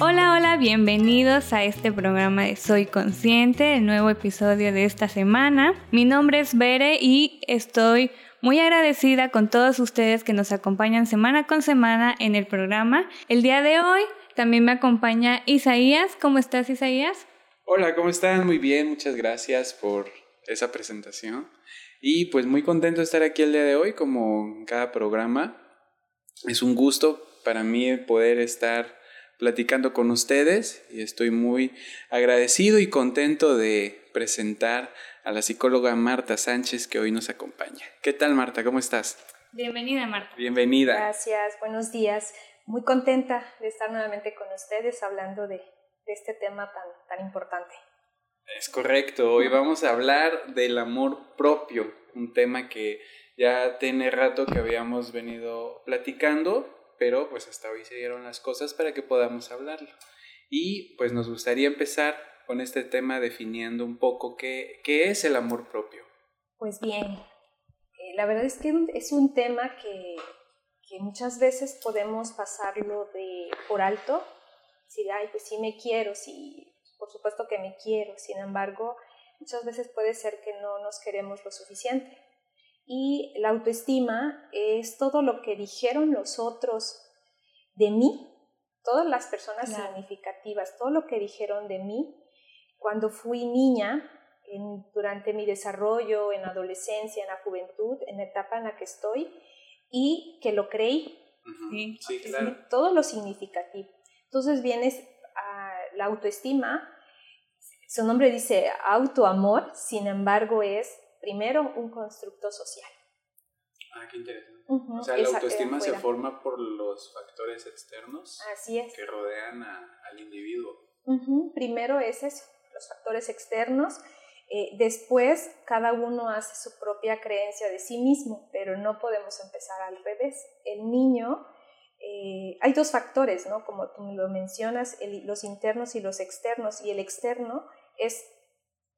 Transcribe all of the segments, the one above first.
Hola, hola, bienvenidos a este programa de Soy Consciente, el nuevo episodio de esta semana. Mi nombre es Bere y estoy muy agradecida con todos ustedes que nos acompañan semana con semana en el programa. El día de hoy también me acompaña Isaías. ¿Cómo estás, Isaías? Hola, ¿cómo están? Muy bien, muchas gracias por esa presentación. Y pues muy contento de estar aquí el día de hoy, como en cada programa. Es un gusto para mí poder estar platicando con ustedes y estoy muy agradecido y contento de presentar a la psicóloga Marta Sánchez que hoy nos acompaña. ¿Qué tal Marta? ¿Cómo estás? Bienvenida Marta. Bienvenida. Gracias, buenos días. Muy contenta de estar nuevamente con ustedes hablando de, este tema tan, tan importante. Es correcto, hoy vamos a hablar del amor propio, un tema que ya tiene rato que habíamos venido platicando pero pues hasta hoy se dieron las cosas para que podamos hablarlo. Y pues nos gustaría empezar con este tema definiendo un poco qué, qué es el amor propio. Pues bien, eh, la verdad es que es un tema que, que muchas veces podemos pasarlo de por alto, decir, ay, pues sí me quiero, sí, por supuesto que me quiero, sin embargo, muchas veces puede ser que no nos queremos lo suficiente. Y la autoestima es todo lo que dijeron los otros de mí, todas las personas significativas, todo lo que dijeron de mí cuando fui niña, durante mi desarrollo, en adolescencia, en la juventud, en la etapa en la que estoy, y que lo creí. sí, claro. Todo lo significativo. Entonces vienes la autoestima, su nombre dice autoamor, sin embargo es primero un constructo social. Ah, qué interesante. o sea, la autoestima se forma por los factores externos Así es. que rodean al individuo. Primero es eso, los factores externos. Eh, después, cada uno hace su propia creencia de sí mismo, pero no podemos empezar al revés. El niño, eh, hay dos factores, ¿no? Como tú lo mencionas, los internos y los externos, y el externo es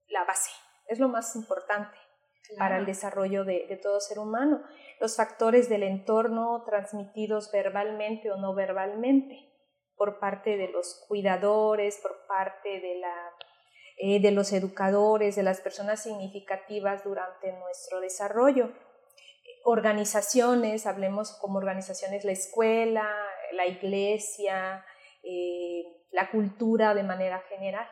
la base, es lo más importante para el desarrollo de, todo ser humano. Los factores del entorno transmitidos verbalmente o no verbalmente por parte de los cuidadores, por parte de, la, eh, de los educadores, de las personas significativas durante nuestro desarrollo. Organizaciones, hablemos como organizaciones, la escuela, la iglesia, eh, la cultura de manera general.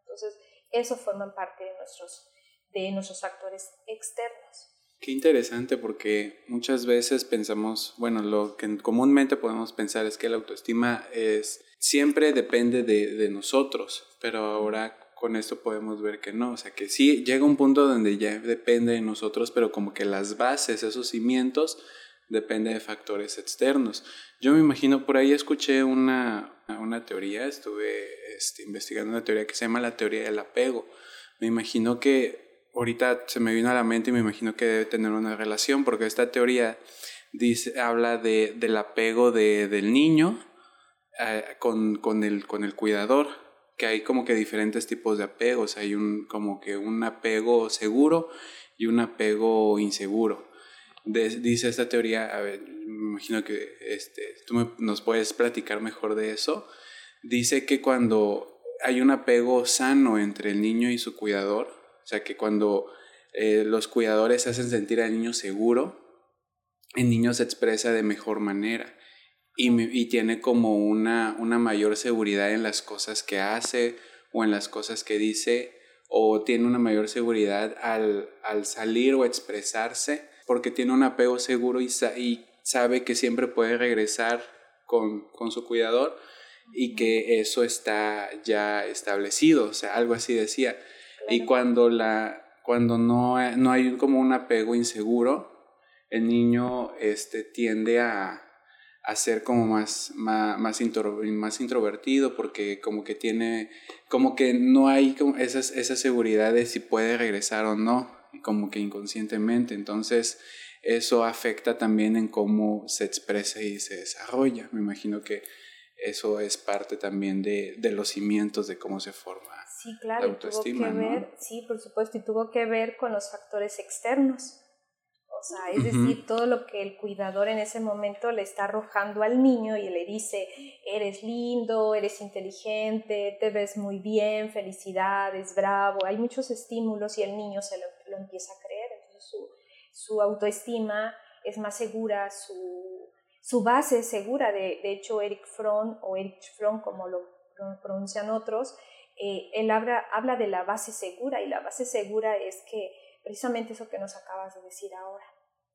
Entonces, eso forman parte de nuestros de nuestros factores externos. Qué interesante porque muchas veces pensamos, bueno, lo que comúnmente podemos pensar es que la autoestima es siempre depende de, de nosotros, pero ahora con esto podemos ver que no, o sea que sí llega un punto donde ya depende de nosotros, pero como que las bases, esos cimientos, dependen de factores externos. Yo me imagino, por ahí escuché una, una teoría, estuve este, investigando una teoría que se llama la teoría del apego. Me imagino que ahorita se me vino a la mente y me imagino que debe tener una relación, porque esta teoría dice, habla de, del apego de, del niño eh, con, con, el, con el cuidador, que hay como que diferentes tipos de apegos, hay un, como que un apego seguro y un apego inseguro. dice esta teoría, a ver, me imagino que este, tú nos puedes platicar mejor de eso. Dice que cuando hay un apego sano entre el niño y su cuidador, o sea que cuando eh, los cuidadores hacen sentir al niño seguro, el niño se expresa de mejor manera y, y tiene como una, una mayor seguridad en las cosas que hace o en las cosas que dice o tiene una mayor seguridad al, al salir o expresarse porque tiene un apego seguro y, y sabe que siempre puede regresar con, con, su cuidador y que eso está ya establecido, o sea, algo así decía. Y cuando, la, cuando no, no hay como un apego inseguro, el niño este, tiende a, a ser como más, más, más, más, introvertido porque como que tiene, como que no hay como esas, esa seguridad de si puede regresar o no, como que inconscientemente. Entonces eso afecta también en cómo se expresa y se desarrolla. Me imagino que eso es parte también de, de los cimientos de cómo se forma Sí, claro, tuvo que ver, sí, por supuesto, y tuvo que ver con los factores externos. Sea, es decir, todo lo que el cuidador en ese momento le está arrojando al niño y le dice, eres lindo, eres inteligente, te ves muy bien, felicidades, bravo. Hay muchos estímulos y el niño se lo, empieza a creer. Entonces su, su, autoestima es más segura, su, su base es segura. De, de hecho, Eric Fromm o Eric Fromm, como lo pronuncian otros, eh, él habla, habla de la base segura y la base segura es que precisamente eso que nos acabas de decir ahora.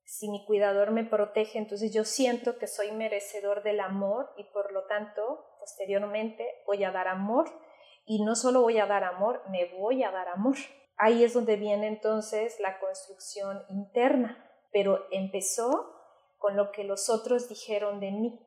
Si mi cuidador me protege, entonces yo siento que soy merecedor del amor y por lo tanto, posteriormente, voy a dar amor. Y no solo voy a dar amor, me voy a dar amor. Ahí es donde viene entonces la construcción interna, pero empezó con lo que los otros dijeron de mí.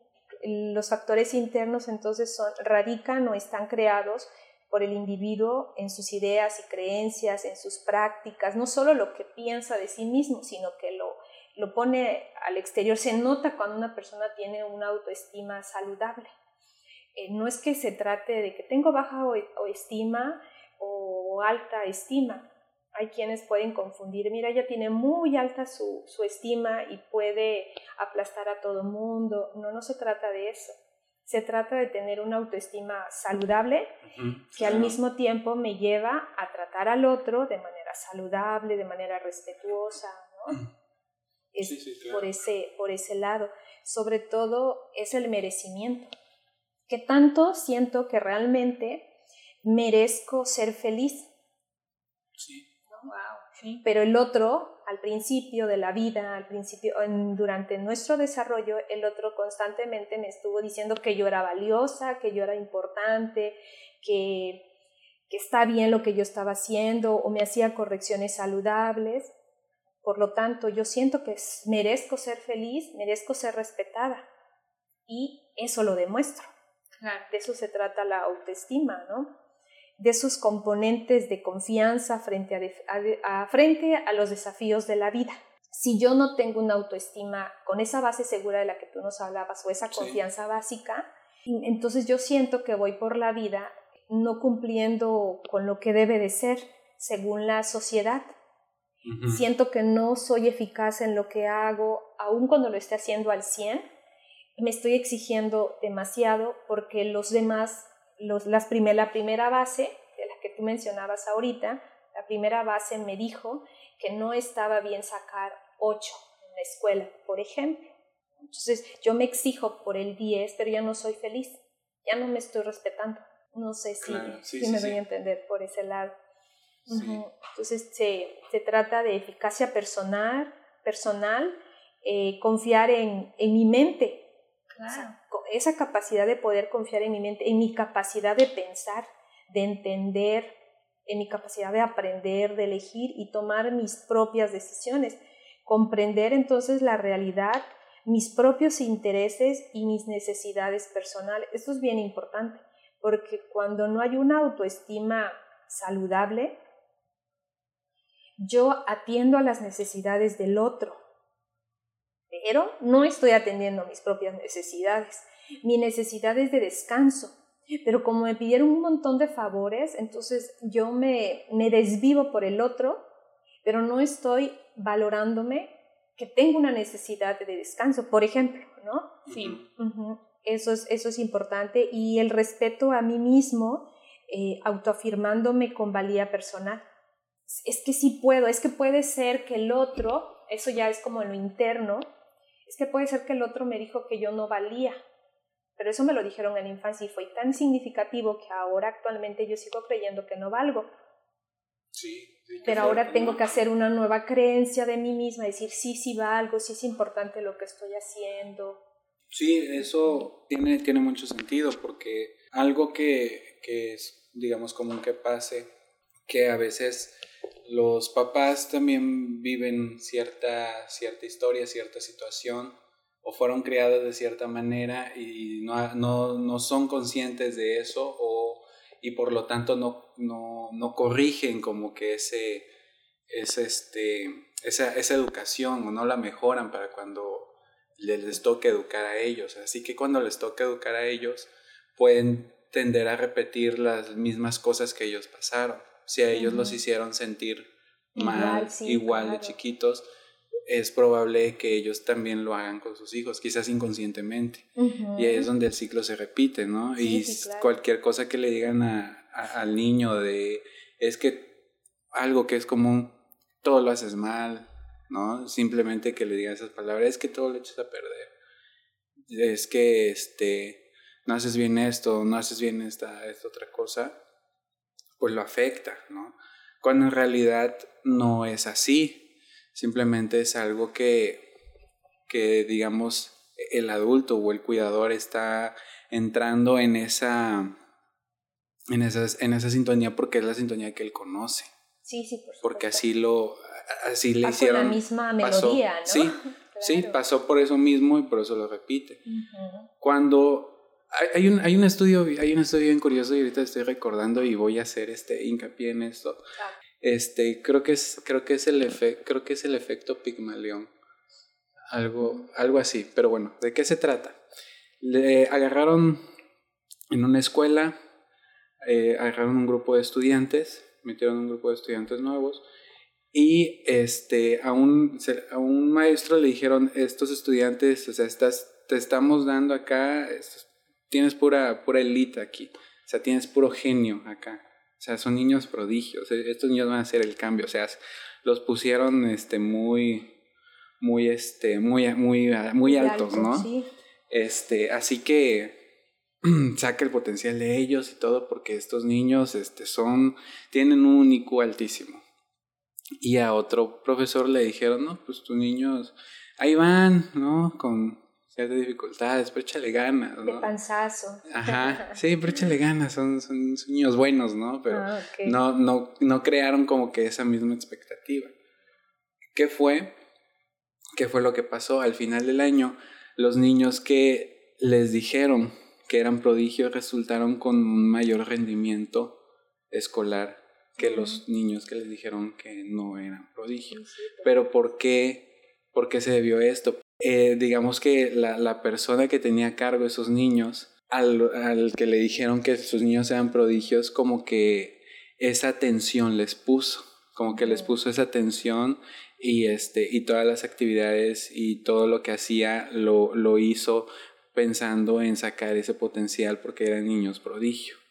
Los factores internos entonces son, radican o están creados por el individuo en sus ideas y creencias, en sus prácticas, no solo lo que piensa de sí mismo, sino que lo, lo pone al exterior. Se nota cuando una persona tiene una autoestima saludable. Eh, no es que se trate de que tengo baja o, estima o alta estima. Hay quienes pueden confundir, mira, ella tiene muy alta su, su estima y puede aplastar a todo mundo. No, no se trata de eso se trata de tener una autoestima saludable que al mismo tiempo me lleva a tratar al otro de manera saludable, de manera respetuosa, ¿no? Es por, ese, por ese lado. Sobre todo es el merecimiento. Que tanto siento que realmente merezco ser feliz. Sí. Pero el otro al principio de la vida, al principio, durante nuestro desarrollo, el otro constantemente me estuvo diciendo que yo era valiosa, que yo era importante, que, que está bien lo que yo estaba haciendo o me hacía correcciones saludables. Por lo tanto, yo siento que merezco ser feliz, merezco ser respetada y eso lo demuestro. De eso se trata la autoestima, ¿no? de sus componentes de confianza frente a, frente a los desafíos de la vida. Si yo no tengo una autoestima con esa base segura de la que tú nos hablabas o esa confianza básica, entonces yo siento que voy por la vida no cumpliendo con lo que debe de ser según la sociedad. Siento que no soy eficaz en lo que hago, aun cuando lo esté haciendo al 100, me estoy exigiendo demasiado porque los demás los, las la primera base, de la que tú mencionabas ahorita, la primera base me dijo que no estaba bien sacar 8 en la escuela, por ejemplo. Entonces yo me exijo por el 10, pero ya no soy feliz, ya no me estoy respetando. No sé si, me voy a entender por ese lado. Entonces se, se, trata de eficacia personal, personal eh, confiar en, en mi mente, esa capacidad de poder confiar en mi mente, en mi capacidad de pensar, de entender, en mi capacidad de aprender, de elegir y tomar mis propias decisiones. Comprender entonces la realidad, mis propios intereses y mis necesidades personales. Esto es bien importante, porque cuando no hay una autoestima saludable, yo atiendo a las necesidades del otro pero no estoy atendiendo mis propias necesidades. Mi necesidad es de descanso. Pero como me pidieron un montón de favores, entonces yo me, me desvivo por el otro, pero no estoy valorándome que tengo una necesidad de descanso, por ejemplo, ¿no? Sí. eso, es, eso es importante. Y el respeto a mí mismo, eh, autoafirmándome con valía personal. Es que sí puedo, es que puede ser que el otro, eso ya es como lo interno, es que puede ser que el otro me dijo que yo no valía, pero eso me lo dijeron en la infancia y fue tan significativo que ahora actualmente yo sigo creyendo que no valgo. Sí. pero ahora tengo que hacer una nueva creencia de mí misma, decir, sí, sí valgo, sí es importante lo que estoy haciendo. Sí, eso tiene, tiene mucho sentido porque algo que, que es, digamos, común que pase, que a veces los papás también viven cierta, cierta historia, cierta situación, o fueron criados de cierta manera y no, no, no son conscientes de eso, o, y por lo tanto no, no, no corrigen como que ese, ese este, esa, esa educación, o no la mejoran para cuando les toque educar a ellos. Así que cuando les toque educar a ellos, pueden tender a repetir las mismas cosas que ellos pasaron si a ellos los hicieron sentir mal, igual, de chiquitos, es probable que ellos también lo hagan con sus hijos, quizás inconscientemente. Y ahí es donde el ciclo se repite, ¿no? y cualquier cosa que le digan a, al niño de, es que algo que es común, todo lo haces mal, ¿no? Simplemente que le digan esas palabras, es que todo lo echas a perder. Es que, este, no haces bien esto, no haces bien esta, esta otra cosa, pues lo afecta, ¿no? Cuando en realidad no es así Simplemente es algo que, que digamos, el adulto o el cuidador está entrando en esa, en, esas, en esa sintonía porque es la sintonía que él conoce. Sí, sí, por supuesto. Porque así lo, así le hicieron. la misma melodía, ¿no? Sí, sí, pasó por eso mismo y por eso lo repite. Cuando hay, un, hay un estudio, hay un estudio bien curioso y ahorita estoy recordando y voy a hacer este hincapié en esto. Ah. Este, creo que es, creo que es el creo que es el efecto Pigmalión. Algo, algo así. Pero bueno, ¿de qué se trata? Le agarraron en una escuela, eh, agarraron un grupo de estudiantes, metieron un grupo de estudiantes nuevos y este, a, un, a un maestro le dijeron, estos estudiantes, o sea, estás, te estamos dando acá, tienes pura, pura elite aquí, o sea, tienes puro genio acá. O sea, son niños prodigios. E, estos niños van a hacer el cambio. O sea, los pusieron este, muy, muy, este, muy, muy, muy altos, ¿no? Sí. Este, así que saca el potencial de ellos y todo, porque estos niños este, son, tienen un IQ altísimo. Y a otro profesor le dijeron, no, pues tus niños ahí van, ¿no? Con ciertas dificultades, pero échale ganas, ¿no? De panzazo. Ajá, sí, pero échale ganas, son, son, niños buenos, ¿no? Pero ah, no, no, no crearon como que esa misma expectativa. ¿Qué fue? ¿Qué fue lo que pasó? Al final del año, los niños que les dijeron que eran prodigios resultaron con un mayor rendimiento escolar que los niños que les dijeron que no eran prodigios. Pero ¿por qué, ¿por qué se debió esto? Eh, digamos que la, la, persona que tenía a cargo esos niños, al, al, que le dijeron que sus niños eran prodigios, como que esa atención les puso, como que les puso esa atención y, este, y todas las actividades y todo lo que hacía lo, lo hizo pensando en sacar ese potencial porque eran niños prodigios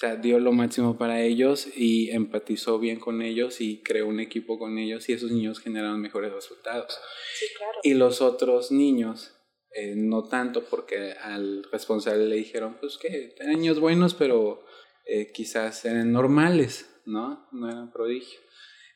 sea, dio lo máximo para ellos y empatizó bien con ellos y creó un equipo con ellos y esos niños generaron mejores resultados. Sí, claro. Y los otros niños, eh, no tanto porque al responsable le dijeron, pues que eran niños buenos, pero eh, quizás eran normales, ¿no? No eran prodigios.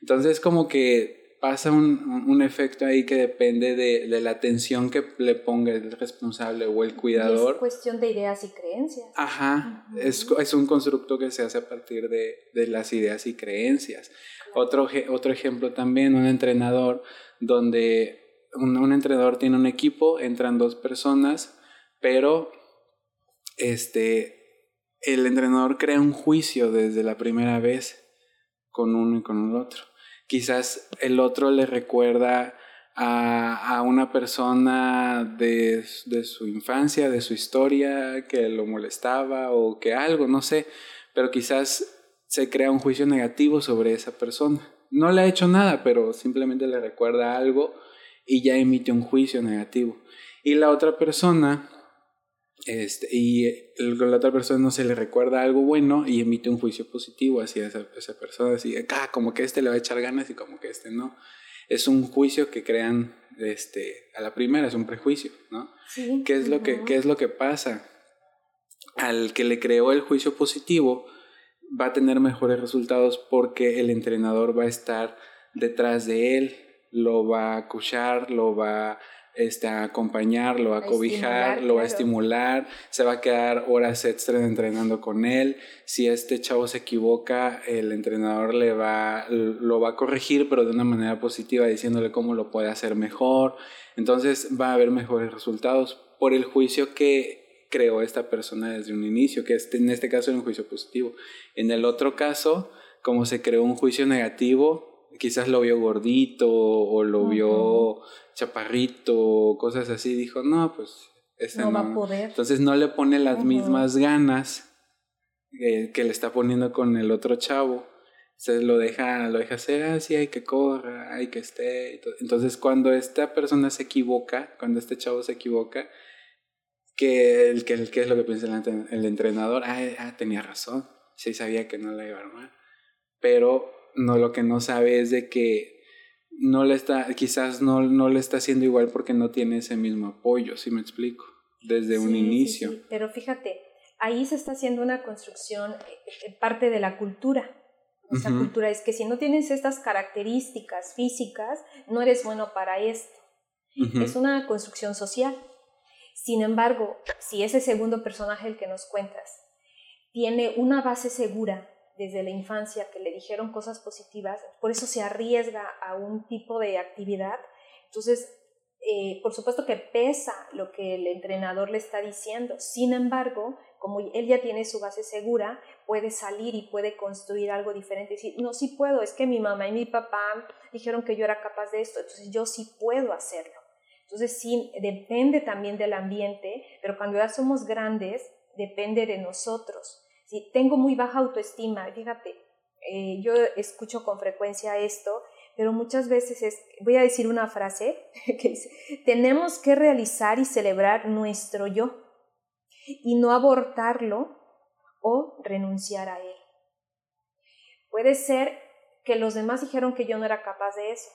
Entonces como que pasa un, un, efecto ahí que depende de, de, la atención que le ponga el responsable o el cuidador. es cuestión de ideas y creencias. Ajá, es, es, un constructo que se hace a partir de, de las ideas y creencias. Otro, otro ejemplo también, un entrenador donde un, un, entrenador tiene un equipo, entran dos personas, pero este, el entrenador crea un juicio desde la primera vez con uno y con el otro quizás el otro le recuerda a, a una persona de, de, su infancia, de su historia, que lo molestaba o que algo, no sé, pero quizás se crea un juicio negativo sobre esa persona. No le ha hecho nada, pero simplemente le recuerda algo y ya emite un juicio negativo. Y la otra persona este, y la otra persona no se le recuerda algo bueno y emite un juicio positivo hacia esa, esa persona, así, ah, como que este le va a echar ganas y como que este no. Es un juicio que crean este, a la primera, es un prejuicio, ¿no? ¿Qué, es lo que, ¿Qué es lo que pasa? Al que le creó el juicio positivo va a tener mejores resultados porque el entrenador va a estar detrás de él, lo va a escuchar, lo va este, a acompañarlo, a, cobijar, lo va a estimular, se va a quedar horas extra entrenando con él. Si este chavo se equivoca, el entrenador le va, lo va a corregir, pero de una manera positiva, diciéndole cómo lo puede hacer mejor. Entonces va a haber mejores resultados por el juicio que creó esta persona desde un inicio, que este, en este caso era un juicio positivo. En el otro caso, como se creó un juicio negativo, quizás lo vio gordito o lo vio chaparrito, cosas así, dijo, no, pues no, va a poder. Entonces no le pone las mismas ganas que le está poniendo con el otro chavo se lo deja, lo deja hacer así, hay que corra, hay que esté. Entonces, cuando esta persona se equivoca, cuando este chavo se equivoca, que el que, es lo que piensa el, entrenador, ah, ah, tenía razón, sí sabía que no la iba a armar. Pero no lo que no sabe es de que no le está, quizás no, no le está haciendo igual porque no tiene ese mismo apoyo, si me explico, desde un inicio. Sí, Pero fíjate, ahí se está haciendo una construcción, eh, eh, parte de la cultura. Esa cultura es que si no tienes estas características físicas, no eres bueno para esto. Es una construcción social. Sin embargo, si ese segundo personaje el que nos cuentas tiene una base segura desde la infancia que le dijeron cosas positivas, por eso se arriesga a un tipo de actividad, entonces eh, por supuesto que pesa lo que el entrenador le está diciendo. Sin embargo, como él ya tiene su base segura, puede salir y puede construir algo diferente. Decir, no, sí puedo, es que mi mamá y mi papá dijeron que yo era capaz de esto, entonces yo sí puedo hacerlo. Entonces sí, depende también del ambiente, pero cuando ya somos grandes, depende de nosotros. Si tengo muy baja autoestima, fíjate, eh, yo escucho con frecuencia esto pero muchas veces es, voy a decir una frase que dice, tenemos que realizar y celebrar nuestro yo y no abortarlo o renunciar a él. Puede ser que los demás dijeron que yo no era capaz de eso,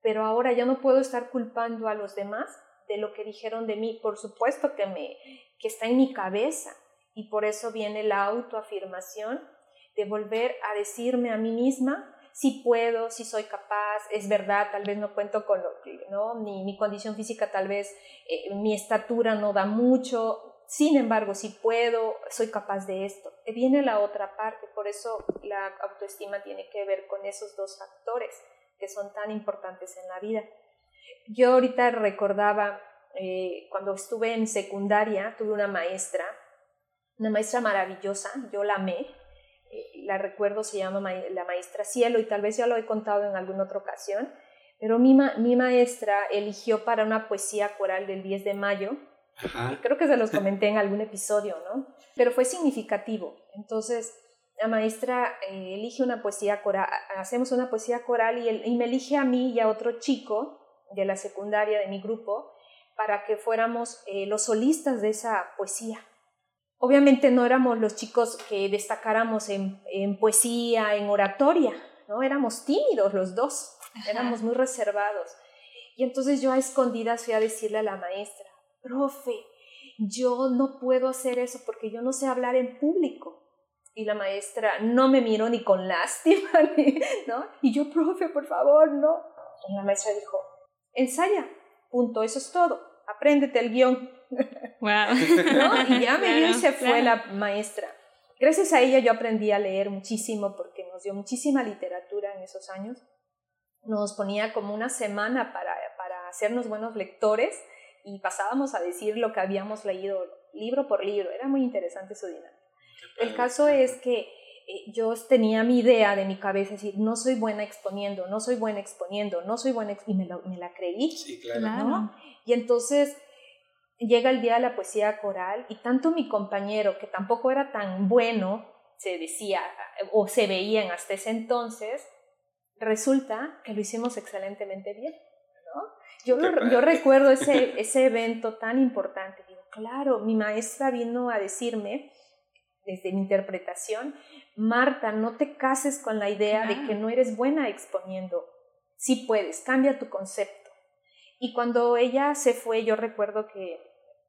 pero ahora ya no puedo estar culpando a los demás de lo que dijeron de mí. Por supuesto que me que está en mi cabeza y por eso viene la autoafirmación de volver a decirme a mí misma si puedo, si soy capaz, es verdad, tal vez no cuento con lo ¿no? Mi, mi condición física, tal vez eh, mi estatura no da mucho, sin embargo, si puedo, soy capaz de esto. Viene la otra parte, por eso la autoestima tiene que ver con esos dos factores que son tan importantes en la vida. Yo ahorita recordaba, eh, cuando estuve en secundaria, tuve una maestra, una maestra maravillosa, yo la amé, eh, la recuerdo, se llama la maestra Cielo y tal vez ya lo he contado en alguna otra ocasión, pero mi, mi maestra eligió para una poesía coral del 10 de mayo, creo que se los comenté en algún episodio, ¿no? Pero fue significativo. Entonces, la maestra eh, elige una poesía coral, hacemos una poesía coral y, y me elige a mí y a otro chico de la secundaria de mi grupo para que fuéramos eh, los solistas de esa poesía. Obviamente no éramos los chicos que destacáramos en, poesía, en oratoria, ¿no? Éramos tímidos los dos, éramos muy reservados. Y entonces yo a escondidas fui a decirle a la maestra, profe, yo no puedo hacer eso porque yo no sé hablar en público. Y la maestra no me miró ni con lástima, ¿no? Y yo, profe, por favor, no. Y la maestra dijo, ensaya, punto, eso es todo, apréndete el guion. Wow. Y ya me dio y se fue la maestra. Gracias a ella yo aprendí a leer muchísimo porque nos dio muchísima literatura en esos años. Nos ponía como una semana para, para hacernos buenos lectores y pasábamos a decir lo que habíamos leído libro por libro. Era muy interesante su dinámica. El caso es que eh, yo tenía mi idea de mi cabeza, decir, no soy buena exponiendo, no soy buena exponiendo, no soy buena, y me, me, la creí. Sí, claro. Y entonces llega el día de la poesía coral y tanto mi compañero, que tampoco era tan bueno, se decía o se veían hasta ese entonces, resulta que lo hicimos excelentemente bien. ¿no? Yo, yo recuerdo ese, ese evento tan importante. Digo, claro, mi maestra vino a decirme, desde mi interpretación, Marta, no te cases con la idea de que no eres buena exponiendo. Sí puedes, cambia tu concepto. Y cuando ella se fue, yo recuerdo que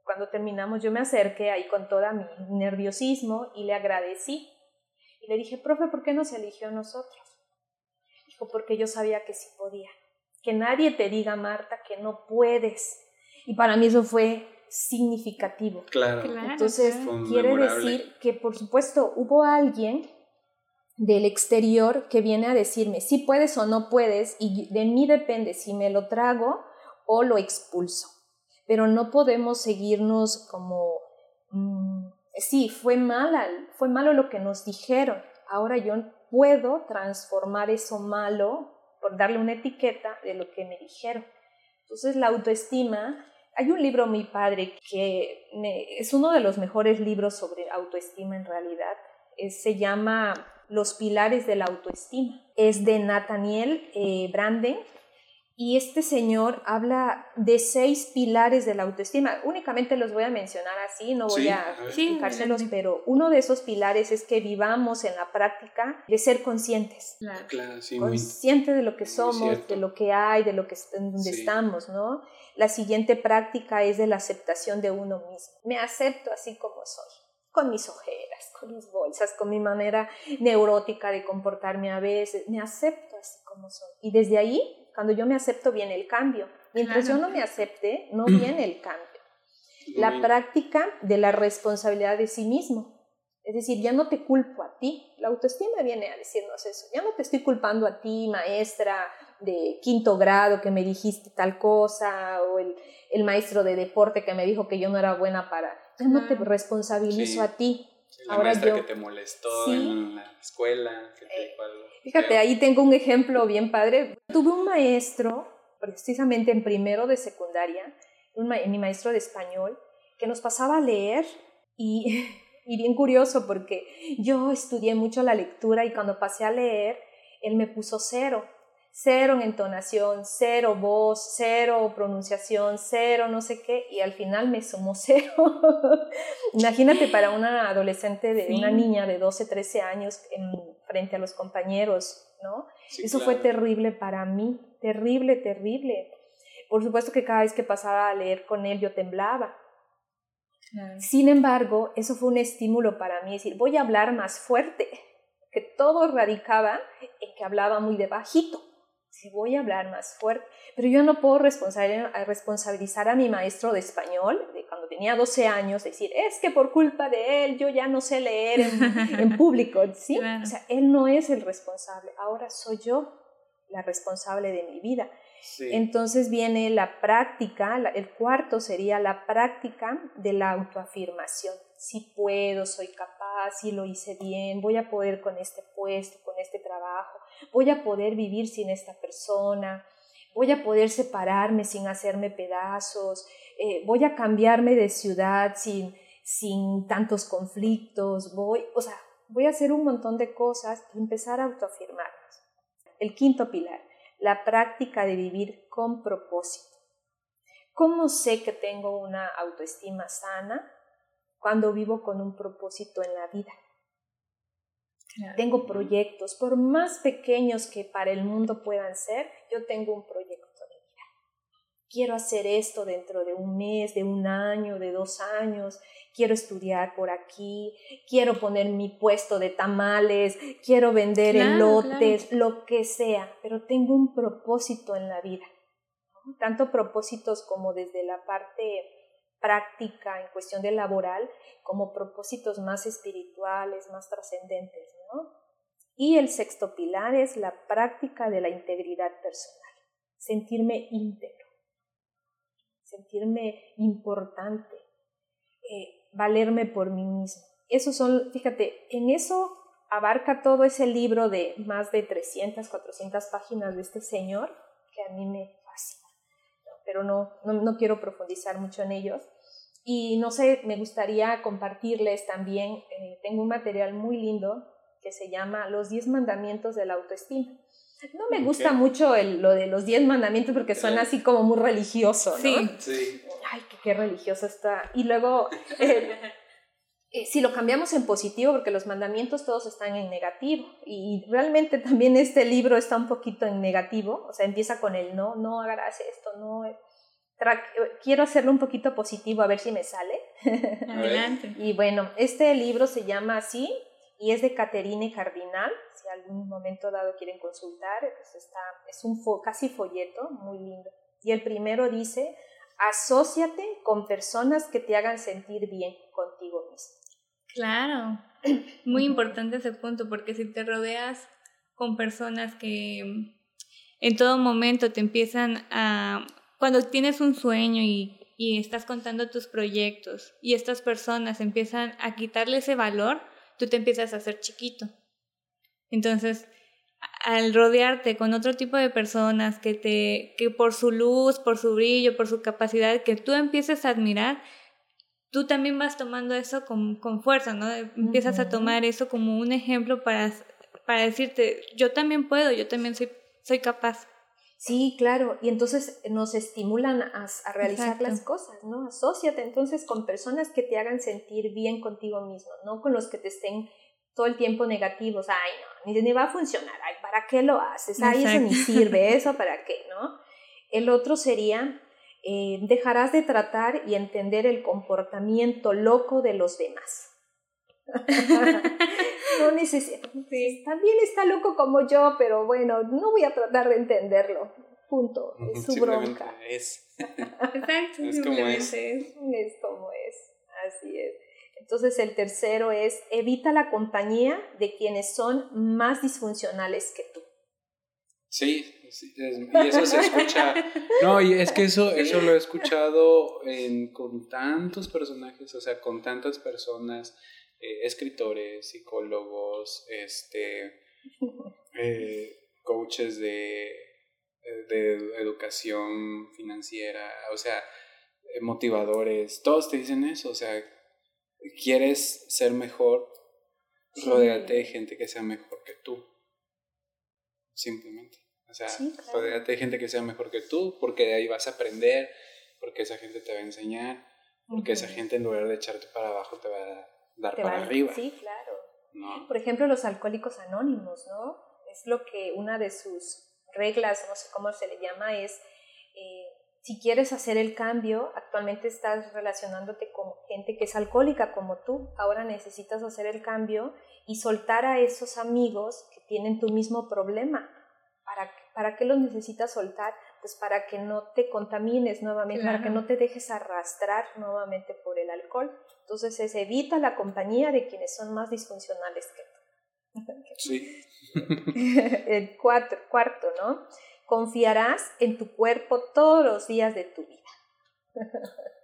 cuando terminamos yo me acerqué ahí con toda mi nerviosismo y le agradecí. Y le dije, profe, ¿por qué nos eligió a nosotros? Dijo, porque yo sabía que sí podía. Que nadie te diga, Marta, que no puedes. Y para mí eso fue significativo. Claro. Entonces, quiere decir que, por supuesto, hubo alguien del exterior que viene a decirme si puedes o no puedes y de mí depende si me lo trago o lo expulso pero no podemos seguirnos como, mm, sí, fue, mala, fue malo lo que nos dijeron, ahora yo puedo transformar eso malo por darle una etiqueta de lo que me dijeron. Entonces la autoestima, hay un libro muy padre que es uno de los mejores libros sobre autoestima en realidad, se llama Los pilares de la autoestima. Es de Nathaniel eh, Branden y este señor habla de seis pilares de la autoestima. Únicamente los voy a mencionar así, no voy a explicárselos, pero uno de esos pilares es que vivamos en la práctica de ser conscientes. Claro, sí, Consciente de lo que somos, de lo que hay, de lo que en donde estamos, ¿no? La siguiente práctica es de la aceptación de uno mismo. Me acepto así como soy, con mis ojeras, con mis bolsas, con mi manera neurótica de comportarme a veces. Me acepto así como soy. Y desde ahí cuando yo me acepto viene el cambio. Mientras yo no me acepte, no viene el cambio. La práctica de la responsabilidad de sí mismo. Es decir, ya no te culpo a ti. La autoestima viene a decirnos eso. Ya no te estoy culpando a ti, maestra de quinto grado, que me dijiste tal cosa, o el, el maestro de deporte que me dijo que yo no era buena para... Ya no te responsabilizo a ti. La maestra que te molestó en la escuela. Que te eh, Fíjate, ahí tengo un ejemplo bien padre. Tuve un maestro, precisamente en primero de secundaria, mi maestro de español, que nos pasaba a leer y, y bien curioso porque yo estudié mucho la lectura y cuando pasé a leer, él me puso cero cero en entonación, cero voz, cero pronunciación, cero no sé qué, y al final me sumó cero. Imagínate para una adolescente, de una niña de 12, 13 años en, frente a los compañeros, ¿no? Eso fue terrible para mí, terrible, terrible. Por supuesto que cada vez que pasaba a leer con él yo temblaba. Sin embargo, eso fue un estímulo para mí, decir, voy a hablar más fuerte, que todo radicaba en que hablaba muy de bajito si voy a hablar más fuerte, pero yo no puedo responsabilizar a mi maestro de español de cuando tenía 12 años, decir, es que por culpa de él yo ya no sé leer en, público, ¿sí? O sea, él no es el responsable, ahora soy yo la responsable de mi vida. Entonces viene la práctica, el cuarto sería la práctica de la autoafirmación. Si puedo, soy capaz, si lo hice bien, voy a poder con este puesto, con este trabajo, voy a poder vivir sin esta persona, voy a poder separarme sin hacerme pedazos, eh, voy a cambiarme de ciudad sin, sin tantos conflictos, voy, o sea, voy a hacer un montón de cosas y empezar a autoafirmarnos. El quinto pilar, la práctica de vivir con propósito. ¿Cómo sé que tengo una autoestima sana? Cuando vivo con un propósito en la vida. Tengo proyectos, por más pequeños que para el mundo puedan ser, yo tengo un proyecto de vida. Quiero hacer esto dentro de un mes, de un año, de dos años. Quiero estudiar por aquí, quiero poner mi puesto de tamales, quiero vender elotes, lo que sea, pero tengo un propósito en la vida. Tanto propósitos como desde la parte práctica en cuestión de laboral como propósitos más espirituales, más trascendentes. Y el sexto pilar es la práctica de la integridad personal, sentirme íntegro, sentirme importante, eh, valerme por mí mismo. Esos son, fíjate, en eso abarca todo ese libro de más de 300, 400 páginas de este señor que a mí me pero no, no quiero profundizar mucho en ellos. Y no sé, me gustaría compartirles también, eh, tengo un material muy lindo que se llama Los 10 mandamientos de la autoestima. No me gusta mucho el, lo de los 10 mandamientos porque suena así como muy religioso, ¿no? Sí. sí. Ay, qué, religioso está. Y luego, eh, eh, si lo cambiamos en positivo, porque los mandamientos todos están en negativo, y realmente también este libro está un poquito en negativo, o sea, empieza con el no, no hagas esto, no quiero hacerlo un poquito positivo a ver si me sale. Adelante. y bueno, este libro se llama así y es de Caterine Cardinal. Si algún momento dado quieren consultar, pues está, es un casi folleto muy lindo. Y el primero dice, asóciate con personas que te hagan sentir bien contigo mismo. Claro, muy importante ese punto, porque si te rodeas con personas que en todo momento te empiezan a cuando tienes un sueño y, estás contando tus proyectos y estas personas empiezan a quitarle ese valor, tú te empiezas a hacer chiquito. Entonces, al rodearte con otro tipo de personas que te que por su luz, por su brillo, por su capacidad que tú empieces a admirar, tú también vas tomando eso con, con fuerza, ¿no? Empiezas a tomar eso como un ejemplo para para decirte, yo también puedo, yo también soy, soy capaz. Sí, claro, y entonces nos estimulan a, realizar las cosas, ¿no? Asociate entonces con personas que te hagan sentir bien contigo mismo, no con los que te estén todo el tiempo negativos, ay, no, ni, ni va a funcionar, ay, ¿para qué lo haces? Ay, eso ni sirve, eso para qué, ¿no? El otro sería, eh, dejarás de tratar y entender el comportamiento loco de los demás. no necesito. También está loco como yo, pero bueno, no voy a tratar de entenderlo. Punto. Es su bronca. Es. Exacto, es como es. es. Es como es. Así es. Entonces el tercero es evita la compañía de quienes son más disfuncionales que tú. Sí, y eso se escucha. No, y es que eso, eso lo he escuchado en, con tantos personajes, o sea, con tantas personas eh, escritores, psicólogos, este, eh, coaches de, eh, de educación financiera, o sea, motivadores, todos te dicen eso, o sea, quieres ser mejor, rodeate de gente que sea mejor que tú, simplemente. O sea, rodeate de gente que sea mejor que tú, porque de ahí vas a aprender, porque esa gente te va a enseñar, porque esa gente en lugar de echarte para abajo te va a dar para arriba. Sí, claro. Por ejemplo, los alcohólicos anónimos, ¿no? Es lo que una de sus reglas, no sé cómo se le llama, es eh, si quieres hacer el cambio, actualmente estás relacionándote con gente que es alcohólica como tú, ahora necesitas hacer el cambio y soltar a esos amigos que tienen tu mismo problema. ¿Para, para qué los necesitas soltar? Pues para que no te contamines nuevamente, para que no te dejes arrastrar nuevamente por el alcohol. Entonces es evita la compañía de quienes son más disfuncionales que tú. Sí. el cuatro, cuarto, ¿no? Confiarás en tu cuerpo todos los días de tu vida.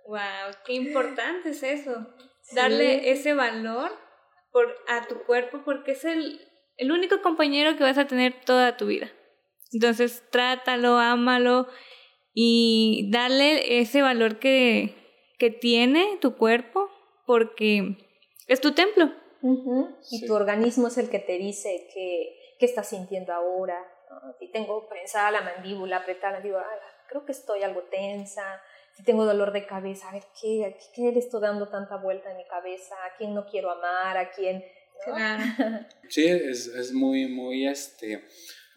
wow, qué importante es eso. Darle ese valor por, a tu cuerpo porque es el, el único compañero que vas a tener toda tu vida. Entonces, trátalo, ámalo y dale ese valor que, que tiene tu cuerpo porque es tu templo. Y tu organismo es el que te dice qué estás sintiendo ahora. Si tengo prensada la mandíbula, apretada, digo, creo que estoy algo tensa. Si tengo dolor de cabeza, a ver, ¿qué, qué le estoy dando tanta vuelta en mi cabeza? ¿A quién no quiero amar? ¿A quién...? Sí, es, es muy, muy, este,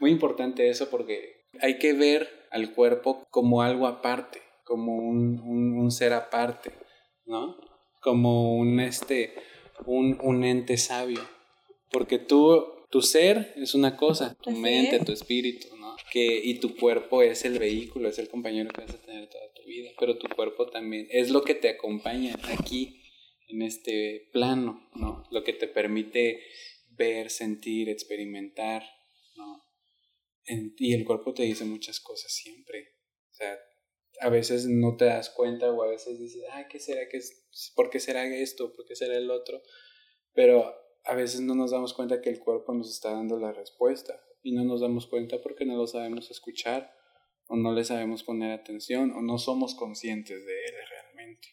muy importante eso porque hay que ver al cuerpo como algo aparte, como un, un ser aparte, ¿no? como un, este, un, un ente sabio. Porque tú, tu ser es una cosa, tu mente, tu espíritu, ¿no? Que, y tu cuerpo es el vehículo, es el compañero que vas a tener toda tu vida. Pero tu cuerpo también es lo que te acompaña aquí, en este plano, ¿no? Lo que te permite ver, sentir, experimentar. Y el cuerpo te dice muchas cosas siempre. O sea, a veces no te das cuenta o a veces dices, ah, ¿qué será? que? ¿Por qué será esto? ¿Por qué será el otro? Pero a veces no nos damos cuenta que el cuerpo nos está dando la respuesta y no nos damos cuenta porque no lo sabemos escuchar o no le sabemos poner atención o no somos conscientes de él realmente.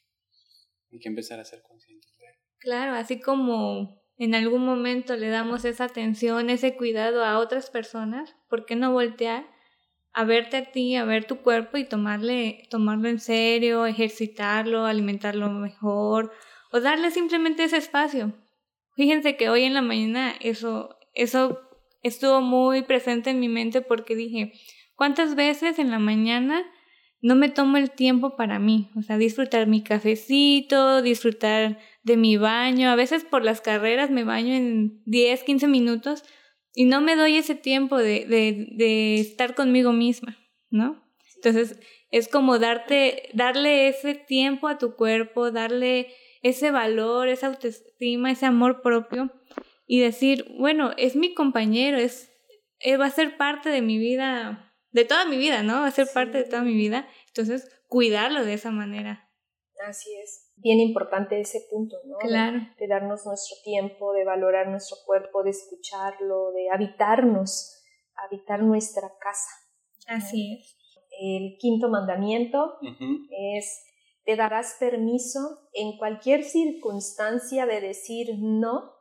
Hay que empezar a ser conscientes de él. Claro, así como en algún momento le damos esa atención, ese cuidado a otras personas, ¿por qué no voltear? a verte a ti, a ver tu cuerpo y tomarle, tomarlo en serio, ejercitarlo, alimentarlo mejor o darle simplemente ese espacio. Fíjense que hoy en la mañana eso, eso estuvo muy presente en mi mente porque dije, ¿cuántas veces en la mañana no me tomo el tiempo para mí? O sea, disfrutar mi cafecito, disfrutar de mi baño. A veces por las carreras me baño en 10, 15 minutos y no me doy ese tiempo de, de, de estar conmigo misma, ¿no? Entonces, es como darte, darle ese tiempo a tu cuerpo, darle ese valor, esa autoestima, ese amor propio y decir, bueno, es mi compañero, es, eh, va a ser parte de mi vida, de toda mi vida, ¿no? Va a ser parte de toda mi vida. Entonces, cuidarlo de esa manera. Así es bien importante ese punto, ¿no? Claro. De, darnos nuestro tiempo, de valorar nuestro cuerpo, de escucharlo, de habitarnos, habitar nuestra casa. Así es. El quinto mandamiento es, te darás permiso en cualquier circunstancia de decir no,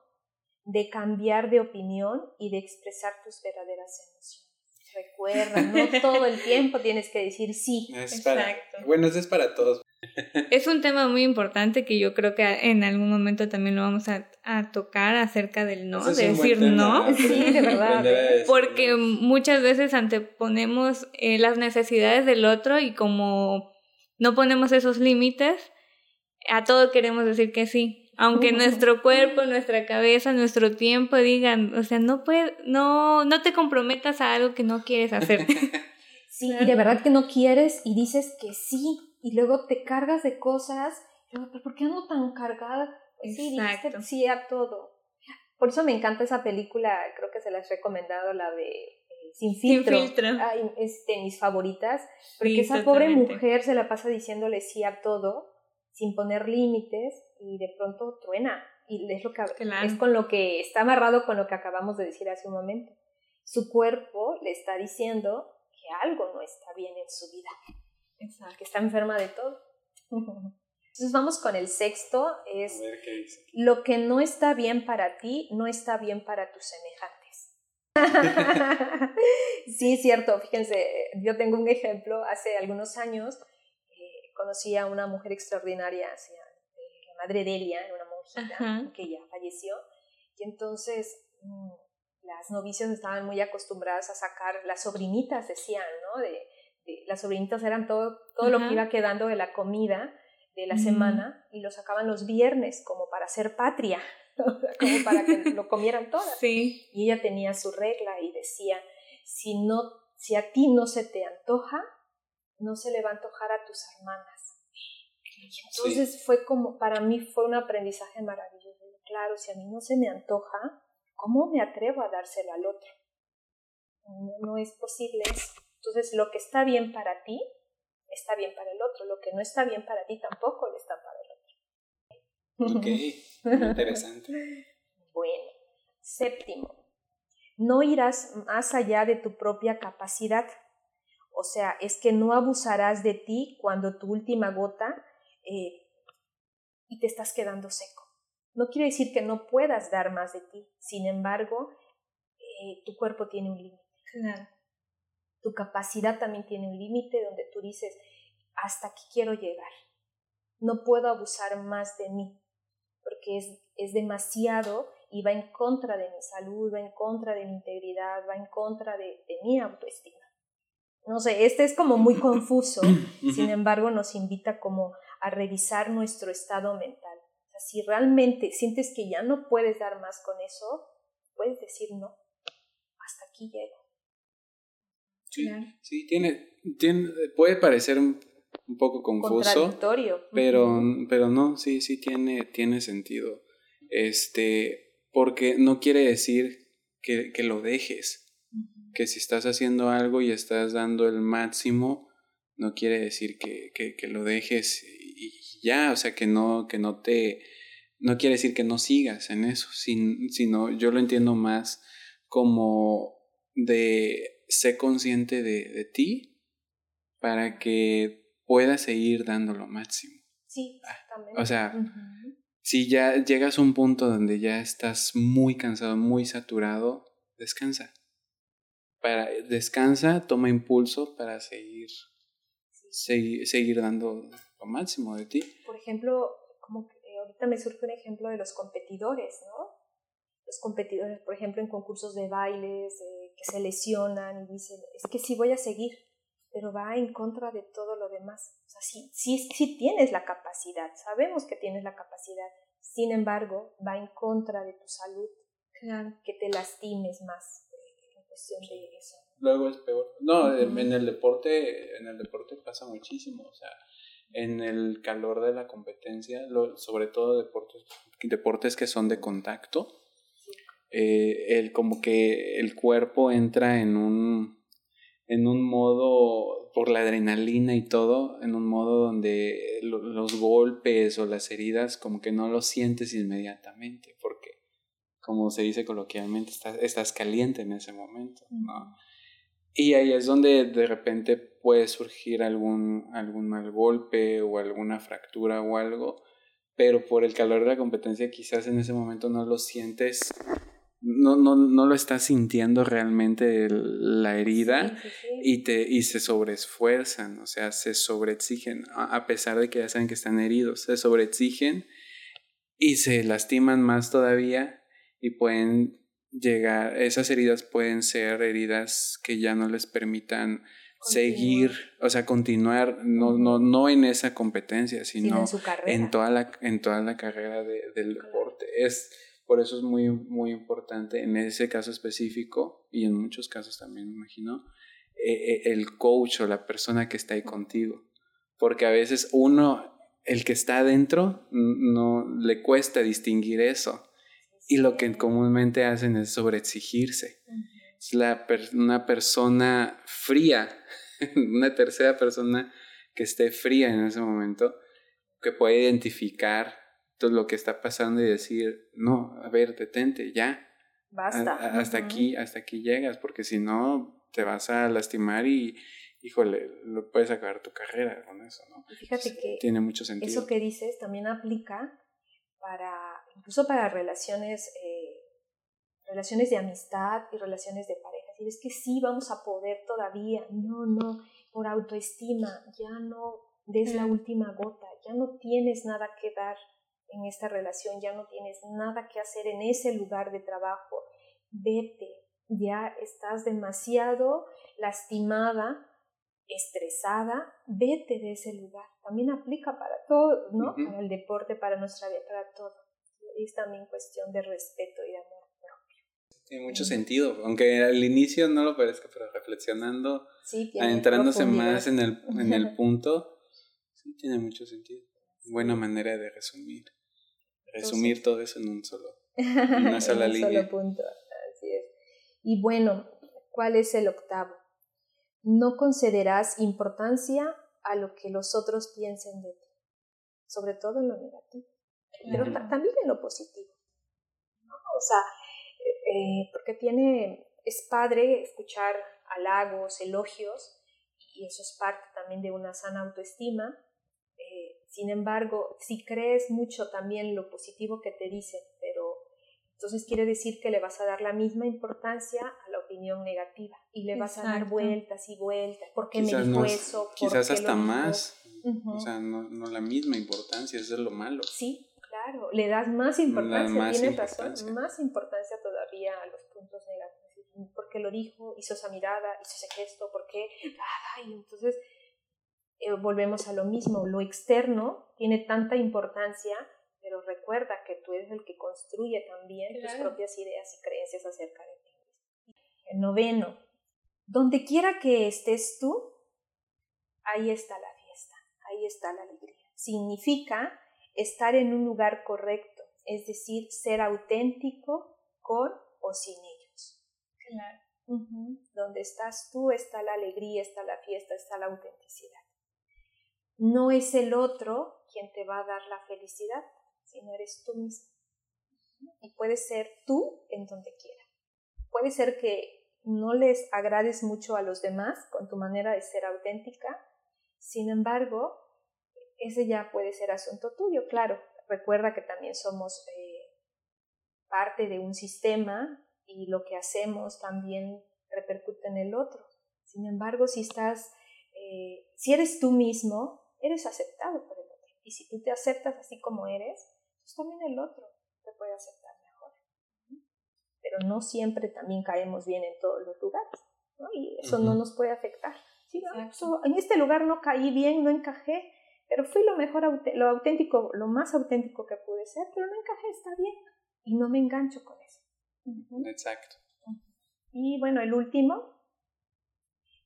de cambiar de opinión y de expresar tus verdaderas emociones. Recuerda, no todo el tiempo tienes que decir sí. Exacto. bueno, eso es para todos. Es un tema muy importante que yo creo que en algún momento también lo vamos a, tocar acerca del no, de decir no. Sí, de verdad. Porque muchas veces anteponemos eh, las necesidades del otro y como no ponemos esos límites, a todo queremos decir que sí. Aunque nuestro cuerpo, nuestra cabeza, nuestro tiempo digan, o sea, no puede, no, no te comprometas a algo que no quieres hacer. Sí, y de verdad que no quieres y dices que sí, y luego te cargas de cosas, pero ¿por qué ando tan cargada? Sí, dijiste sí a todo. Por eso me encanta esa película, creo que se la he recomendado, la de eh, Sin filtro. Sin filtro. Ay, es de mis favoritas, porque esa pobre mujer se la pasa diciéndole sí a todo, sin poner límites, y de pronto truena. Y es, lo que, es con lo que está amarrado con lo que acabamos de decir hace un momento. Su cuerpo le está diciendo que algo no está bien en su vida. Que está enferma de todo. Entonces vamos con el sexto, es lo que no está bien para ti, no está bien para tus semejantes. sí, cierto, fíjense, yo tengo un ejemplo, hace algunos años eh, conocí a una mujer extraordinaria, la madre Delia, una monjita que ya falleció, y entonces mm, las novicias estaban muy acostumbradas a sacar, las sobrinitas decían, ¿no? De, las sobrinitas eran todo, todo lo que iba quedando de la comida de la semana y lo sacaban los viernes como para hacer patria, como para que lo comieran todas. Sí. Y ella tenía su regla y decía, si, no, si a ti no se te antoja, no se le va a antojar a tus hermanas. Entonces fue como, para mí fue un aprendizaje maravilloso. Claro, si a mí no se me antoja, ¿cómo me atrevo a dárselo al otro? No, no es posible eso. Entonces, lo que está bien para ti, está bien para el otro. Lo que no está bien para ti tampoco lo está para el otro. Ok, interesante. bueno, séptimo, no irás más allá de tu propia capacidad. O sea, es que no abusarás de ti cuando tu última gota eh, y te estás quedando seco. No quiere decir que no puedas dar más de ti. Sin embargo, eh, tu cuerpo tiene un límite. Claro. Tu capacidad también tiene un límite donde tú dices, hasta aquí quiero llegar. No puedo abusar más de mí, porque es, es demasiado y va en contra de mi salud, va en contra de mi integridad, va en contra de, de mi autoestima. No sé, este es como muy confuso, sin embargo nos invita como a revisar nuestro estado mental. O sea, si realmente sientes que ya no puedes dar más con eso, puedes decir no, hasta aquí llego. Sí, tiene, tiene, puede parecer un, poco confuso. Pero, pero no, sí, sí tiene, tiene sentido. Este, porque no quiere decir que, que lo dejes. Que si estás haciendo algo y estás dando el máximo, no quiere decir que, que, que lo dejes y, ya, o sea, que no, que no te, no quiere decir que no sigas en eso, sino yo lo entiendo más como de sé consciente de, de ti para que puedas seguir dando lo máximo. Sí, ah, exactamente. O sea, si ya llegas a un punto donde ya estás muy cansado, muy saturado, descansa. Para, descansa, toma impulso para seguir, seguir, seguir dando lo máximo de ti. Por ejemplo, como que ahorita me surge un ejemplo de los competidores, ¿no? Los competidores, por ejemplo, en concursos de bailes, que se lesionan y dicen, es que sí voy a seguir, pero va en contra de todo lo demás. O sea, sí, sí, sí tienes la capacidad, sabemos que tienes la capacidad, sin embargo, va en contra de tu salud, que te lastimes más en cuestión de eso. Luego es peor. No, en el deporte, en el deporte pasa muchísimo, o sea, en el calor de la competencia, sobre todo deportes, deportes que son de contacto, eh, el, como que el cuerpo entra en un, en un modo, por la adrenalina y todo, en un modo donde los golpes o las heridas como que no los sientes inmediatamente, porque como se dice coloquialmente, estás, estás caliente en ese momento, ¿no? Y ahí es donde de repente puede surgir algún, algún mal golpe o alguna fractura o algo, pero por el calor de la competencia quizás en ese momento no lo sientes no, no, no lo estás sintiendo realmente la herida Y, te, y se sobreesfuerzan, o sea, se sobreexigen, a pesar de que ya saben que están heridos, se sobreexigen y se lastiman más todavía y pueden llegar, esas heridas pueden ser heridas que ya no les permitan seguir, o sea, continuar, no, no, no en esa competencia, sino, en, toda la, en toda la carrera del deporte. Es, por eso es muy, muy importante en ese caso específico y en muchos casos también, me imagino, eh, eh, el coach o la persona que está ahí contigo. Porque a veces uno, el que está adentro, no le cuesta distinguir eso. Y lo que comúnmente hacen es sobreexigirse. Es la una persona fría, una tercera persona que esté fría en ese momento, que puede identificar todo lo que está pasando y decir, no, a ver, detente, ya. Basta. hasta aquí, hasta aquí llegas, porque si no, te vas a lastimar y, híjole, lo puedes acabar tu carrera con eso, ¿no? Fíjate que tiene mucho sentido. Eso que dices también aplica para, incluso para relaciones, eh, relaciones de amistad y relaciones de pareja. Si es que sí vamos a poder todavía, no, no, por autoestima, ya no des la última gota, ya no tienes nada que dar en esta relación, ya no tienes nada que hacer en ese lugar de trabajo, vete, ya estás demasiado lastimada, estresada, vete de ese lugar. También aplica para todo, ¿no? Para el deporte, para nuestra vida, para todo. Es también cuestión de respeto y de amor. Tiene mucho sentido, aunque al inicio no lo parezca, pero reflexionando, sí, adentrándose más en el, en el punto, sí tiene mucho sentido. Buena manera de resumir resumir todo eso en un solo, una sola en un Solo punto, así es. Y bueno, ¿cuál es el octavo? No concederás importancia a lo que los otros piensen de ti, sobre todo en lo negativo, pero también en lo positivo. O sea, eh, eh, porque tiene, es padre escuchar halagos, elogios, y eso es parte también de una sana autoestima, sin embargo, si crees mucho también lo positivo que te dicen, pero entonces quiere decir que le vas a dar la misma importancia a la opinión negativa y le vas a dar vueltas y vueltas. ¿Por qué me dijo eso? Quizás hasta más. O sea, no, no, la misma importancia, eso es lo malo. Sí, claro, le das más importancia, tienes razón, más importancia todavía a los puntos negativos. ¿Por qué lo dijo? Hizo esa mirada, hizo ese gesto, ¿por qué? Ay, entonces eh, volvemos a lo mismo, lo externo tiene tanta importancia, pero recuerda que tú eres el que construye también tus propias ideas y creencias acerca de ti. El noveno, donde quiera que estés tú, ahí está la fiesta, ahí está la alegría. Significa estar en un lugar correcto, es decir, ser auténtico con o sin ellos. Claro. Donde estás tú está la alegría, está la fiesta, está la autenticidad no es el otro quien te va a dar la felicidad, sino eres tú mismo. Y puede ser tú en donde quiera. Puede ser que no les agrades mucho a los demás con tu manera de ser auténtica, sin embargo, ese ya puede ser asunto tuyo, claro. Recuerda que también somos eh, parte de un sistema y lo que hacemos también repercute en el otro. Sin embargo, si estás, eh, si eres tú mismo, eres aceptado por el otro. Y si tú te aceptas así como eres, pues también el otro te puede aceptar mejor. Pero no siempre también caemos bien en todos los lugares, ¿no? Y eso no nos puede afectar. Sí, en este lugar no caí bien, no encajé, pero fui lo mejor, lo auténtico, lo más auténtico que pude ser, pero no encajé, está bien. Y no me engancho con eso. Exacto. Y bueno, el último,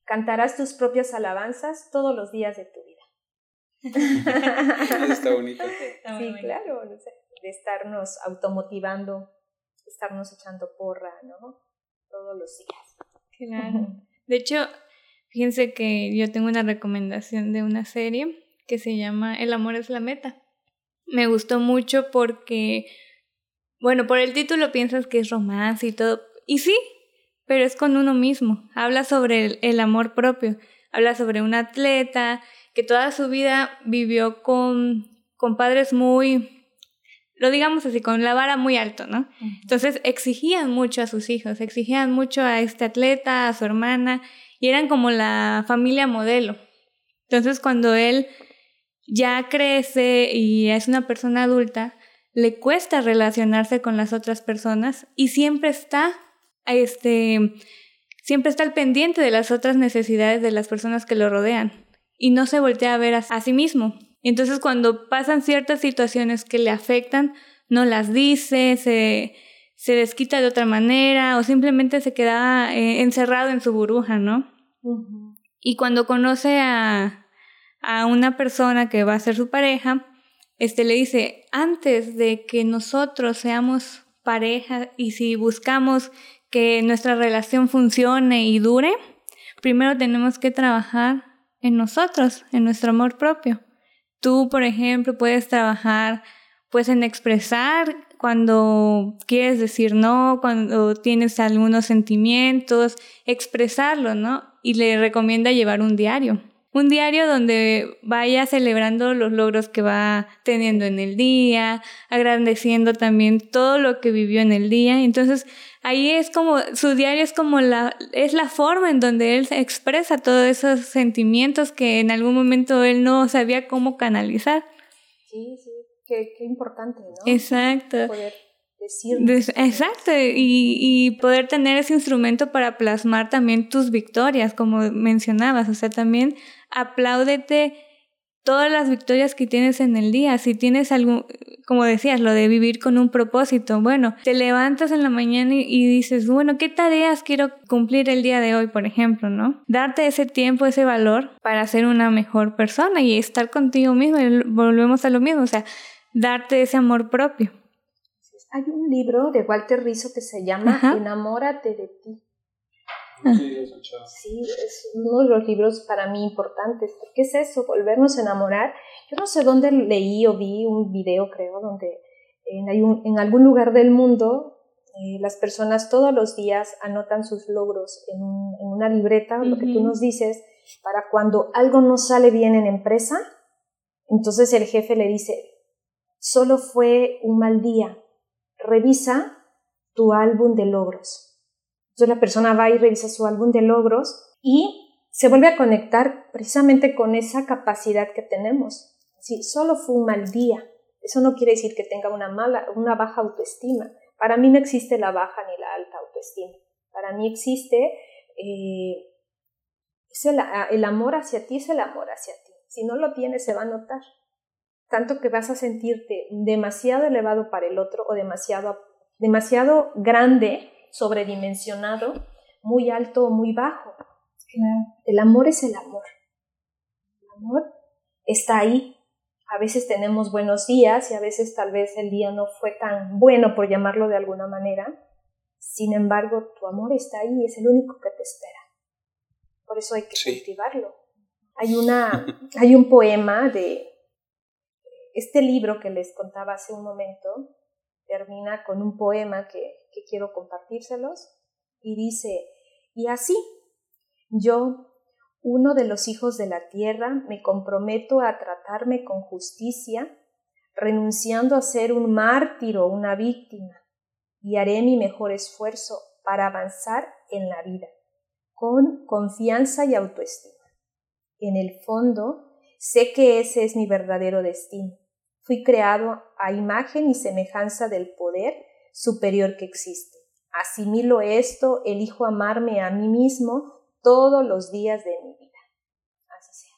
cantarás tus propias alabanzas todos los días de tu vida. Está bonito. sí, claro, de estarnos automotivando, estarnos echando porra, ¿no? Todos los días. Claro. De hecho, fíjense que yo tengo una recomendación de una serie que se llama El amor es la meta. Me gustó mucho porque, bueno, por el título piensas que es romance y todo, y sí, pero es con uno mismo. Habla sobre el amor propio, habla sobre un atleta que toda su vida vivió con, con padres muy, lo digamos así, con la vara muy alto, ¿no? Entonces exigían mucho a sus hijos, exigían mucho a este atleta, a su hermana, y eran como la familia modelo. Entonces cuando él ya crece y es una persona adulta, le cuesta relacionarse con las otras personas y siempre está, este, siempre está al pendiente de las otras necesidades de las personas que lo rodean y no se voltea a ver a, sí mismo. Entonces cuando pasan ciertas situaciones que le afectan, no las dice, se, se desquita de otra manera o simplemente se queda eh, encerrado en su burbuja, ¿no? Y cuando conoce a, a una persona que va a ser su pareja, este le dice, antes de que nosotros seamos pareja y si buscamos que nuestra relación funcione y dure, primero tenemos que trabajar en nosotros, en nuestro amor propio. Tú, por ejemplo, puedes trabajar pues en expresar cuando quieres decir no, cuando tienes algunos sentimientos, expresarlo, ¿no? Y le recomienda llevar un diario un diario donde vaya celebrando los logros que va teniendo en el día, agradeciendo también todo lo que vivió en el día. Entonces, ahí es como, su diario es como la, es la forma en donde él expresa todos esos sentimientos que en algún momento él no sabía cómo canalizar. Sí, sí, qué, qué importante, ¿no? Exacto. Poder Exacto, y, y, poder tener ese instrumento para plasmar también tus victorias, como mencionabas, o sea, también apláudete todas las victorias que tienes en el día. Si tienes algo, como decías, lo de vivir con un propósito, bueno, te levantas en la mañana y, dices, bueno, ¿qué tareas quiero cumplir el día de hoy, por ejemplo, no? Darte ese tiempo, ese valor para ser una mejor persona y estar contigo mismo. volvemos a lo mismo, o sea, darte ese amor propio. Hay un libro de Walter Rizzo que se llama Enamórate de ti. Sí, es uno de los libros para mí importantes. ¿Qué es eso? Volvernos a enamorar. Yo no sé dónde leí o vi un video, creo, donde en, en algún lugar del mundo eh, las personas todos los días anotan sus logros en, una libreta, lo que tú nos dices, para cuando algo no sale bien en empresa, entonces el jefe le dice, solo fue un mal día, revisa tu álbum de logros entonces la persona va y revisa su álbum de logros y se vuelve a conectar precisamente con esa capacidad que tenemos. Si solo fue un mal día, eso no quiere decir que tenga una mala, una baja autoestima. Para mí no existe la baja ni la alta autoestima. Para mí existe eh, el, el amor hacia ti, es el amor hacia ti. Si no lo tienes, se va a notar. Tanto que vas a sentirte demasiado elevado para el otro o demasiado, demasiado grande sobredimensionado, muy alto o muy bajo. El amor es el amor. El amor está ahí. A veces tenemos buenos días y a veces tal vez el día no fue tan bueno, por llamarlo de alguna manera. Sin embargo, tu amor está ahí, es el único que te espera. Por eso hay que cultivarlo. Hay, una, hay un poema de este libro que les contaba hace un momento, termina con un poema que, quiero compartírselos y dice, y así, yo, uno de los hijos de la tierra, me comprometo a tratarme con justicia, renunciando a ser un mártir o una víctima, y haré mi mejor esfuerzo para avanzar en la vida, con confianza y autoestima. En el fondo, sé que ese es mi verdadero destino Fui creado a imagen y semejanza del poder superior que existe. Asimilo esto, elijo amarme a mí mismo todos los días de mi vida. Así sea.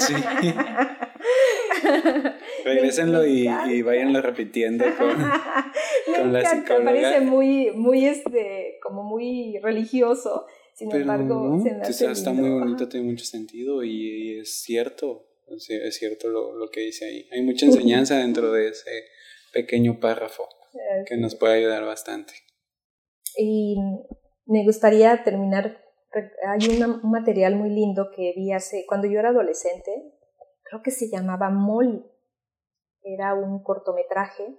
Sí. Regrésenlo y, y váyanlo repitiendo con, con la psicóloga. Me parece muy, muy, este, como muy religioso. Sin embargo, se me hace está muy bonito, tiene mucho sentido y es cierto es cierto lo, que dice ahí. Hay mucha enseñanza dentro de ese pequeño párrafo que nos puede ayudar bastante. Y me gustaría terminar, hay un material muy lindo que vi hace, cuando yo era adolescente, creo que se llamaba Molly, era un cortometraje,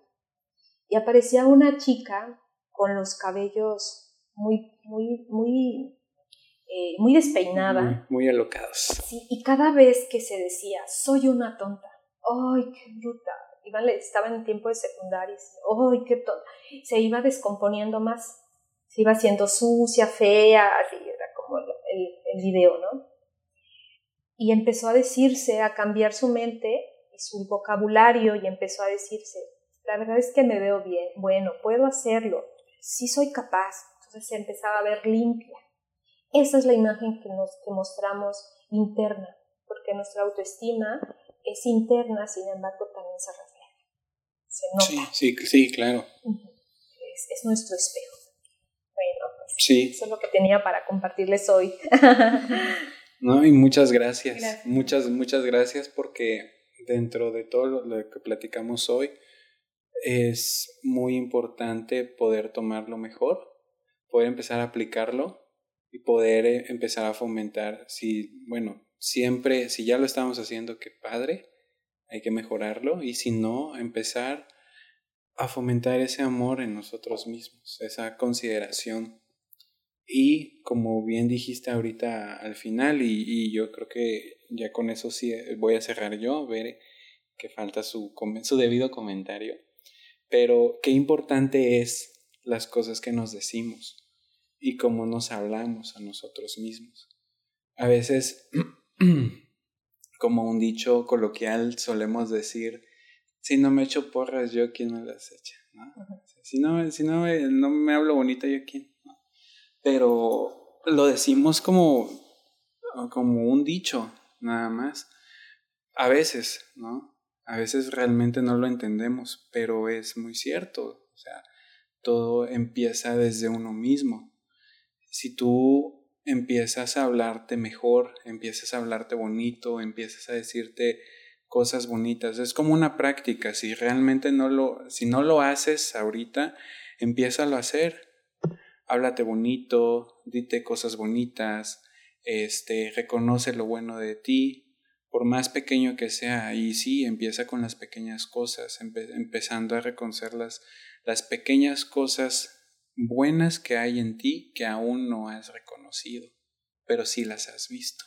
y aparecía una chica con los cabellos muy, muy, muy eh, muy despeinada. Muy, alocados. Sí, y cada vez que se decía, soy una tonta, ay, qué bruta, estaba en tiempo de secundaria, ¡ay, qué todo! Se iba descomponiendo más, se iba haciendo sucia, fea, así era como el, el video, ¿no? Y empezó a decirse, a cambiar su mente y su vocabulario y empezó a decirse, la verdad es que me veo bien, bueno, puedo hacerlo, sí soy capaz. Entonces se empezaba a ver limpia. Esa es la imagen que nos que mostramos interna, porque nuestra autoestima es interna, sin embargo también se refleja. Se nota. Sí, sí, sí claro. Es, nuestro espejo. Bueno, pues sí. eso es lo que tenía para compartirles hoy. no, y muchas gracias. Muchas, muchas gracias porque dentro de todo lo que platicamos hoy, es muy importante poder tomarlo mejor, poder empezar a aplicarlo y poder eh, empezar a fomentar, si, bueno, siempre, si ya lo estamos haciendo, qué padre, hay que mejorarlo y si no, empezar a fomentar ese amor en nosotros mismos, esa consideración. Y como bien dijiste ahorita al final, y, yo creo que ya con eso sí eh, voy a cerrar yo, ver que falta su, su debido comentario pero qué importante es las cosas que nos decimos y cómo nos hablamos a nosotros mismos. A veces, como un dicho coloquial, solemos decir, si no me echo porras, yo quién me las echa. Si no, si no, me, no me hablo bonito, yo quién. Pero lo decimos como, como un dicho, nada más. A veces, ¿no? a veces realmente no lo entendemos, pero es muy cierto. O sea, todo empieza desde uno mismo. Si tú empiezas a hablarte mejor, empiezas a hablarte bonito, empiezas a decirte cosas bonitas, es como una práctica. Si realmente no lo, si no lo haces ahorita, empieza a hacer. Háblate bonito, dite cosas bonitas, este, reconoce lo bueno de ti, por más pequeño que sea, y sí, empieza con las pequeñas cosas, empezando a reconocer las, las pequeñas cosas buenas que hay en ti que aún no has reconocido, pero sí las has visto.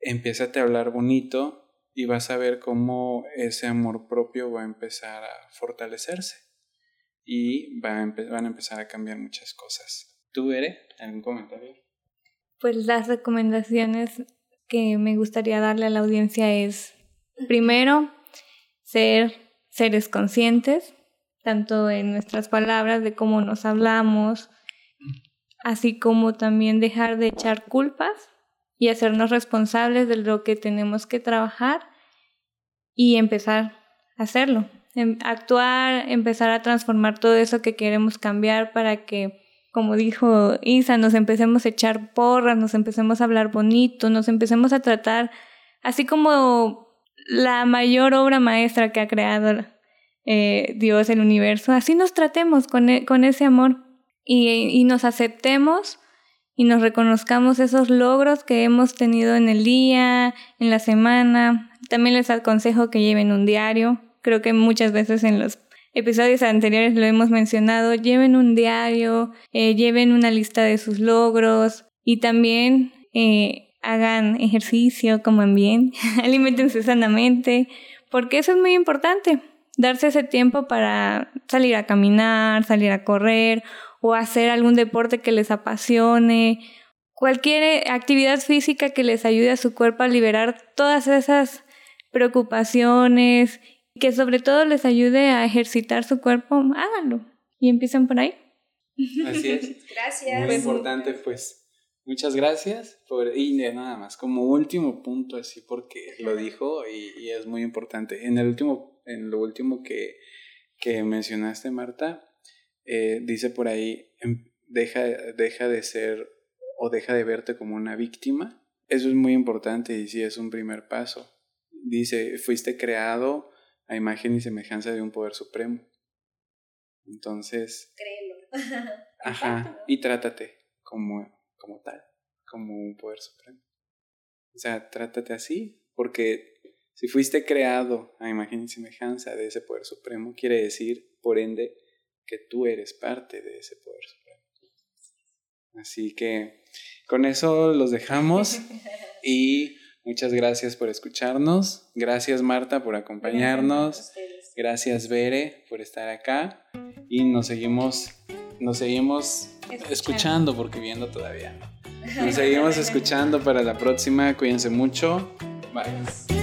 Empieza a hablar bonito y vas a ver cómo ese amor propio va a empezar a fortalecerse y van a empezar a cambiar muchas cosas. ¿Tú, Bere, algún comentario? Pues las recomendaciones que me gustaría darle a la audiencia es, primero, ser seres conscientes, tanto en nuestras palabras, de cómo nos hablamos, así como también dejar de echar culpas y hacernos responsables de lo que tenemos que trabajar y empezar a hacerlo, em, actuar, empezar a transformar todo eso que queremos cambiar para que como dijo Isa, nos empecemos a echar porras, nos empecemos a hablar bonito, nos empecemos a tratar así como la mayor obra maestra que ha creado eh, Dios, el universo, así nos tratemos con, e, con ese amor y, y nos aceptemos y nos reconozcamos esos logros que hemos tenido en el día, en la semana. También les aconsejo que lleven un diario. Creo que muchas veces en los episodios anteriores lo hemos mencionado, lleven un diario, eh, lleven una lista de sus logros y también eh, hagan ejercicio, coman bien, alimentense sanamente, porque eso es muy importante, darse ese tiempo para salir a caminar, salir a correr o hacer algún deporte que les apasione, cualquier actividad física que les ayude a su cuerpo a liberar todas esas preocupaciones que sobre todo les ayude a ejercitar su cuerpo, háganlo y empiecen por ahí. Así es. gracias. Muy importante, pues. Muchas gracias por y nada más como último punto así porque lo dijo y, es muy importante. En el último, en lo último que, que mencionaste, Marta, eh, dice por ahí em, deja, deja de ser o deja de verte como una víctima. Eso es muy importante y sí es un primer paso. Dice, fuiste creado a imagen y semejanza de un poder supremo. Entonces... Créelo. ajá, y trátate como, como tal, como un poder supremo. O sea, trátate así, porque si fuiste creado a imagen y semejanza de ese poder supremo, quiere decir, por ende, que tú eres parte de ese poder supremo. Así que con eso los dejamos y Muchas gracias por escucharnos. Gracias Marta por acompañarnos. Gracias Bere por estar acá. Y nos seguimos, nos seguimos escuchando, porque viendo todavía Nos seguimos escuchando para la próxima. Cuídense mucho. Bye.